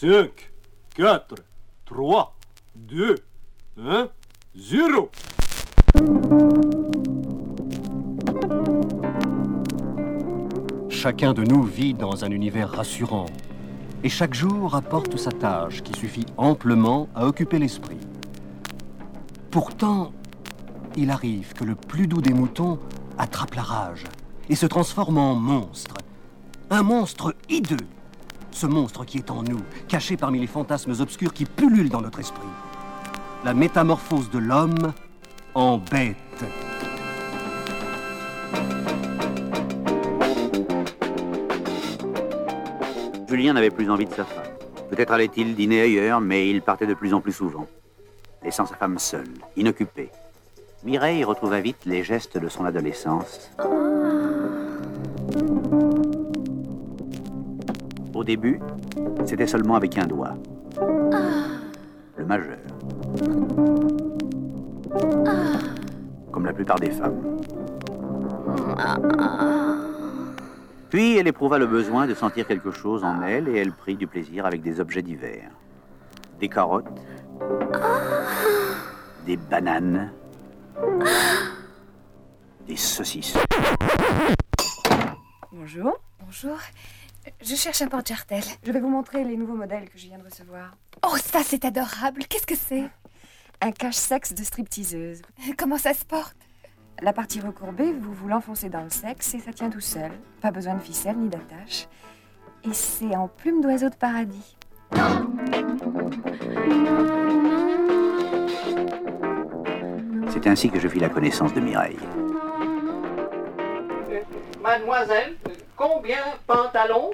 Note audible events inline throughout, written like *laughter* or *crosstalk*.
5, 4, 3, 2, 1, 0. Chacun de nous vit dans un univers rassurant. Et chaque jour apporte sa tâche qui suffit amplement à occuper l'esprit. Pourtant, il arrive que le plus doux des moutons attrape la rage et se transforme en monstre. Un monstre hideux. Ce monstre qui est en nous, caché parmi les fantasmes obscurs qui pullulent dans notre esprit. La métamorphose de l'homme en bête. Julien n'avait plus envie de sa femme. Peut-être allait-il dîner ailleurs, mais il partait de plus en plus souvent, laissant sa femme seule, inoccupée. Mireille retrouva vite les gestes de son adolescence. Au début, c'était seulement avec un doigt. Le majeur. Comme la plupart des femmes. Puis elle éprouva le besoin de sentir quelque chose en elle et elle prit du plaisir avec des objets divers. Des carottes, des bananes, des saucisses. Bonjour. Bonjour. Je cherche un porte-jartel. Je vais vous montrer les nouveaux modèles que je viens de recevoir. Oh, ça c'est adorable. Qu'est-ce que c'est? Un cache-sexe de stripteaseuse. Comment ça se porte? La partie recourbée, vous vous l'enfoncez dans le sexe et ça tient tout seul. Pas besoin de ficelle ni d'attache. Et c'est en plume d'oiseau de paradis. C'est ainsi que je fis la connaissance de Mireille. Mademoiselle, combien pantalons?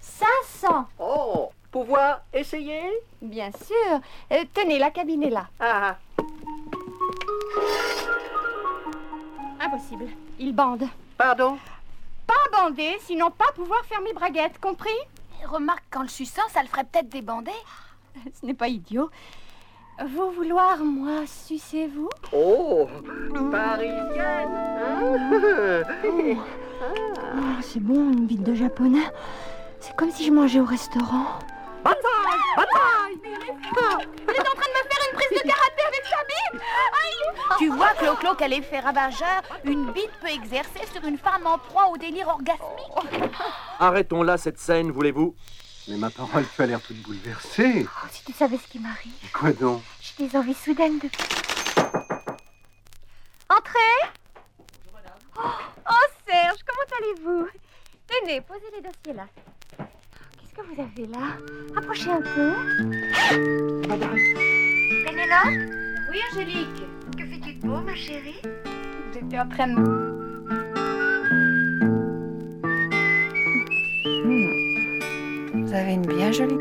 500, Oh, pouvoir essayer? Bien sûr. Euh, tenez, la cabine est là. Ah, Impossible. Il bande. pardon? Pas bander, sinon pas pouvoir faire mes braguettes, compris? Remarque, qu'en le suçant, ça le ferait peut-être débander. *laughs* Ce n'est pas idiot. Vous vouloir, moi, sucez-vous? Oh, parisienne hein? *laughs* Oh, c'est bon, une bite de japonais. C'est comme si je mangeais au restaurant. Bataille Bataille Vous êtes en train de me faire une prise de karaté avec sa bite Tu vois, Clo-Clo, quel effet ravageur une bite peut exercer sur une femme en proie au délire orgasmique. Arrêtons là cette scène, voulez-vous? Mais ma parole, tu as l'air toute bouleversée. Oh, si tu savais ce qui m'arrive. Quoi donc? J'ai des envies soudaines de... Entrez oh, oh, Serge, allez-vous Tenez, posez les dossiers là. Qu'est-ce que vous avez là? Approchez un peu. Pénélope Oui, Angélique. Que fais-tu de beau, ma chérie? J'étais en train de... Vous avez une bien jolie.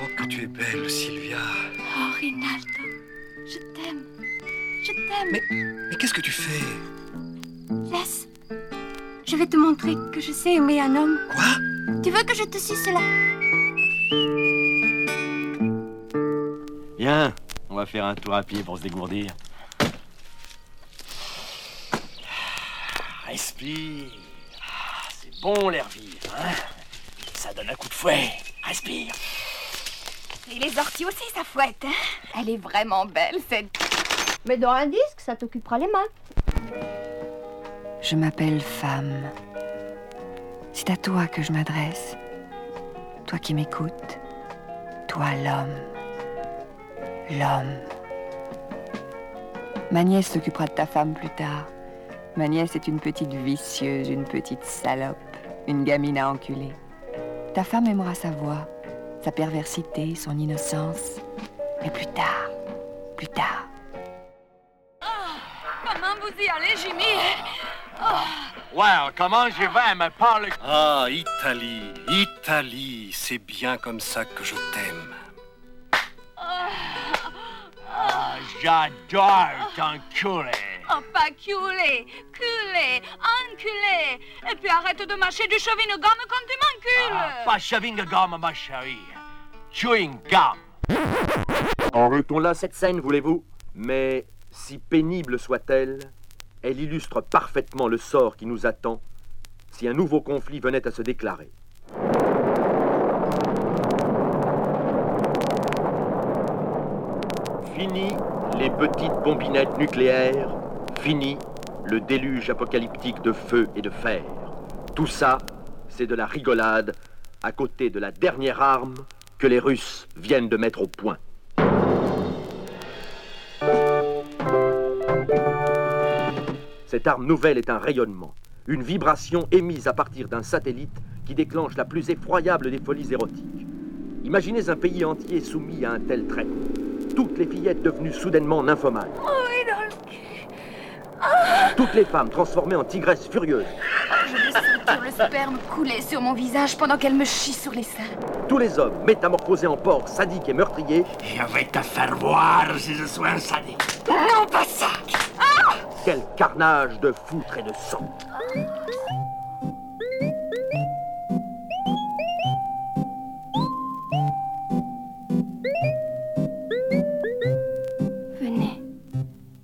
Oh, que tu es belle, Sylvia. Oh, Rinaldo, je t'aime. Je t'aime. Mais qu'est-ce que tu fais? Laisse. Je vais te montrer que je sais aimer un homme. Quoi? Tu veux que je te suce là Viens, on va faire un tour à pied pour se dégourdir. Respire. Ah, c'est bon l'air vivre, hein Ça donne un coup de fouet. Respire. Et les orties aussi, ça fouette. hein Elle est vraiment belle, cette... Mais dans un disque, ça t'occupera les mains. Je m'appelle femme. C'est à toi que je m'adresse. Toi qui m'écoutes. Toi l'homme. L'homme. Ma nièce s'occupera de ta femme plus tard. Ma nièce est une petite vicieuse, une petite salope, une gamine à enculer. Ta femme aimera sa voix, sa perversité, son innocence. Mais plus tard, plus tard. Comment vous y allez, Jimmy? Well, comment je vais me parler Ah, Italie, Italie, c'est bien comme ça que je t'aime. Ah, J'adore t'enculer. Oh, pas culé, culé, enculé. Et puis arrête de mâcher du chewing gum quand tu m'encules. Ah, pas chewing gum, ma chérie. Chewing gum. Arrêtons là cette scène, voulez-vous? Mais si pénible soit-elle, elle illustre parfaitement le sort qui nous attend si un nouveau conflit venait à se déclarer. Fini les petites bombinettes nucléaires, fini le déluge apocalyptique de feu et de fer. Tout ça, c'est de la rigolade à côté de la dernière arme que les Russes viennent de mettre au point. Cette arme nouvelle est un rayonnement, une vibration émise à partir d'un satellite qui déclenche la plus effroyable des folies érotiques. Imaginez un pays entier soumis à un tel trait. Toutes les fillettes devenues soudainement nymphomanes. Oh, et dans le cul. Toutes les femmes transformées en tigresses furieuses. Je vais sentir le sperme couler sur mon visage pendant qu'elle me chie sur les seins. Tous les hommes métamorphosés en porcs sadiques et meurtriers. Je vais te faire voir si je suis un sadique. Non, pas ça Quel carnage de foutre et de sang. Venez,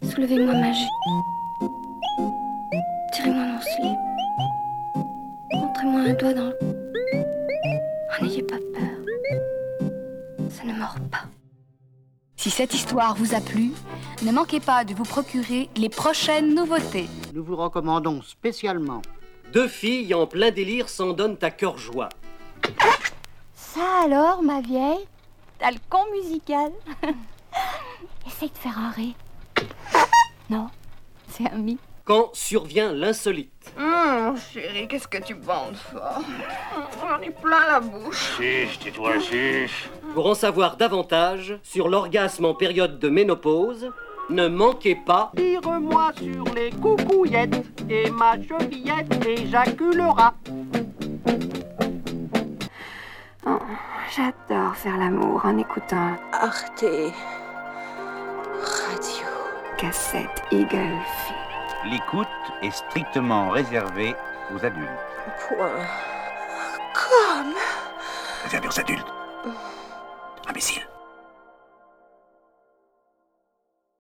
soulevez-moi ma jupe. Tirez-moi mon slip. Montrez-moi un doigt dans le... Oh, N'ayez pas peur. Si cette histoire vous a plu, ne manquez pas de vous procurer les prochaines nouveautés. Nous vous recommandons spécialement Deux filles en plein délire s'en donnent à cœur joie. Ça alors, ma vieille? T'as le con musical? *laughs* Essaye de faire un ré. Non, c'est un mi. Quand survient l'insolite. Hum, chérie, qu'est-ce que tu bandes fort J'en ai plein la bouche. Chiche, tais-toi, chiche. Pour en savoir davantage sur l'orgasme en période de ménopause, ne manquez pas Tire-moi sur les coucouillettes et ma chevillette éjaculera. Oh, J'adore faire l'amour en écoutant Arte. Radio. cassette Eagle. L'écoute est strictement réservée aux adultes. Point. Comme. Réservé aux adultes. Imbécile.